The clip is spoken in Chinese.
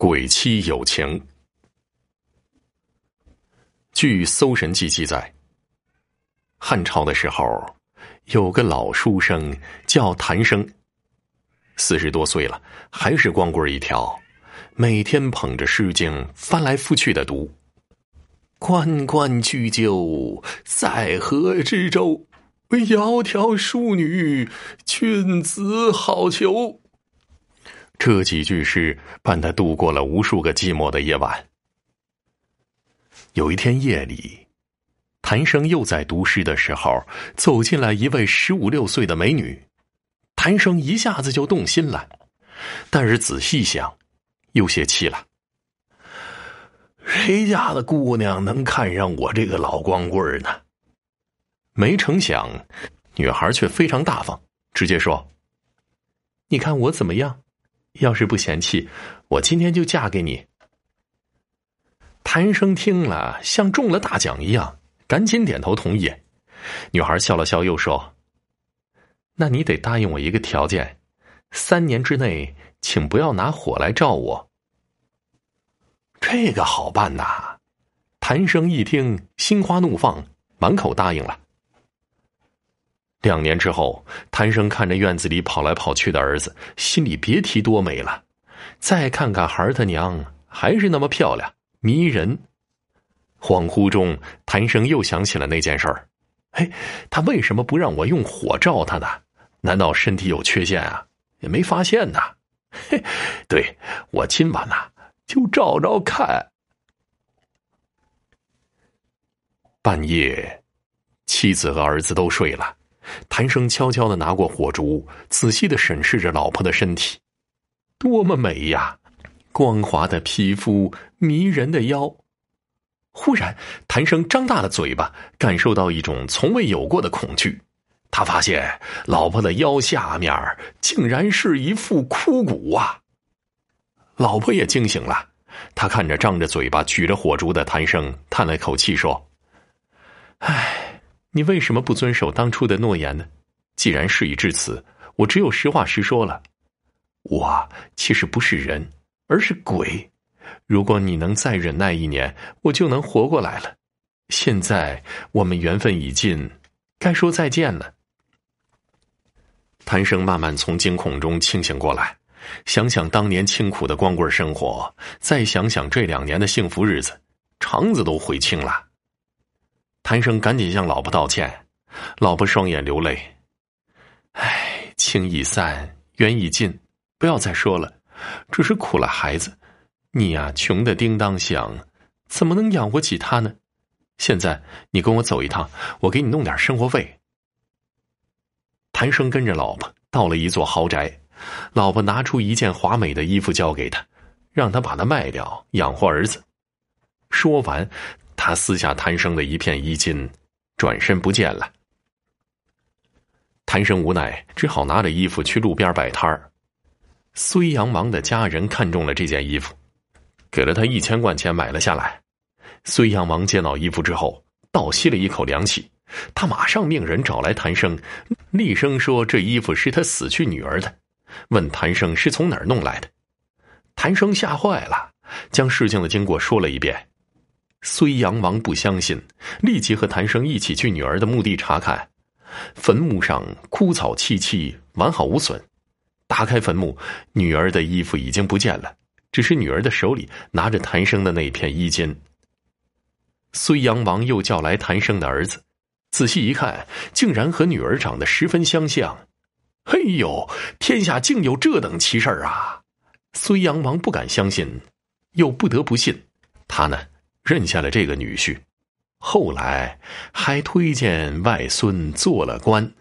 鬼妻有情。据《搜神记》记载，汉朝的时候，有个老书生叫谭生，四十多岁了，还是光棍一条，每天捧着《诗经》翻来覆去的读。关关雎鸠，在河之洲。窈窕淑女，君子好逑。这几句诗伴他度过了无数个寂寞的夜晚。有一天夜里，谭生又在读诗的时候，走进来一位十五六岁的美女。谭生一下子就动心了，但是仔细想，有些气了。谁家的姑娘能看上我这个老光棍呢？没成想，女孩却非常大方，直接说：“你看我怎么样？”要是不嫌弃，我今天就嫁给你。谭生听了，像中了大奖一样，赶紧点头同意。女孩笑了笑，又说：“那你得答应我一个条件，三年之内，请不要拿火来照我。”这个好办呐！谭生一听，心花怒放，满口答应了。两年之后，谭生看着院子里跑来跑去的儿子，心里别提多美了。再看看孩儿他娘，还是那么漂亮迷人。恍惚中，谭生又想起了那件事儿：嘿，他为什么不让我用火照他呢？难道身体有缺陷啊？也没发现呢。嘿，对我今晚呐，就照照看。半夜，妻子和儿子都睡了。谭生悄悄的拿过火烛，仔细的审视着老婆的身体，多么美呀！光滑的皮肤，迷人的腰。忽然，谭生张大了嘴巴，感受到一种从未有过的恐惧。他发现老婆的腰下面竟然是一副枯骨啊！老婆也惊醒了，他看着张着嘴巴举着火烛的谭生，叹了口气说：“唉。”你为什么不遵守当初的诺言呢？既然事已至此，我只有实话实说了。我其实不是人，而是鬼。如果你能再忍耐一年，我就能活过来了。现在我们缘分已尽，该说再见了。谭生慢慢从惊恐中清醒过来，想想当年清苦的光棍生活，再想想这两年的幸福日子，肠子都悔青了。谭生赶紧向老婆道歉，老婆双眼流泪。唉，情已散，缘已尽，不要再说了，只是苦了孩子。你呀，穷的叮当响，怎么能养活起他呢？现在你跟我走一趟，我给你弄点生活费。谭生跟着老婆到了一座豪宅，老婆拿出一件华美的衣服交给他，让他把它卖掉养活儿子。说完。他撕下谭生的一片衣襟，转身不见了。谭生无奈，只好拿着衣服去路边摆摊儿。孙阳王的家人看中了这件衣服，给了他一千贯钱买了下来。孙阳王见到衣服之后，倒吸了一口凉气，他马上命人找来谭生，厉声说：“这衣服是他死去女儿的。”问谭生是从哪儿弄来的。谭生吓坏了，将事情的经过说了一遍。睢阳王不相信，立即和谭生一起去女儿的墓地查看。坟墓上枯草萋萋，完好无损。打开坟墓，女儿的衣服已经不见了，只是女儿的手里拿着谭生的那片衣襟。睢阳王又叫来谭生的儿子，仔细一看，竟然和女儿长得十分相像。嘿呦，天下竟有这等奇事儿啊！睢阳王不敢相信，又不得不信。他呢？认下了这个女婿，后来还推荐外孙做了官。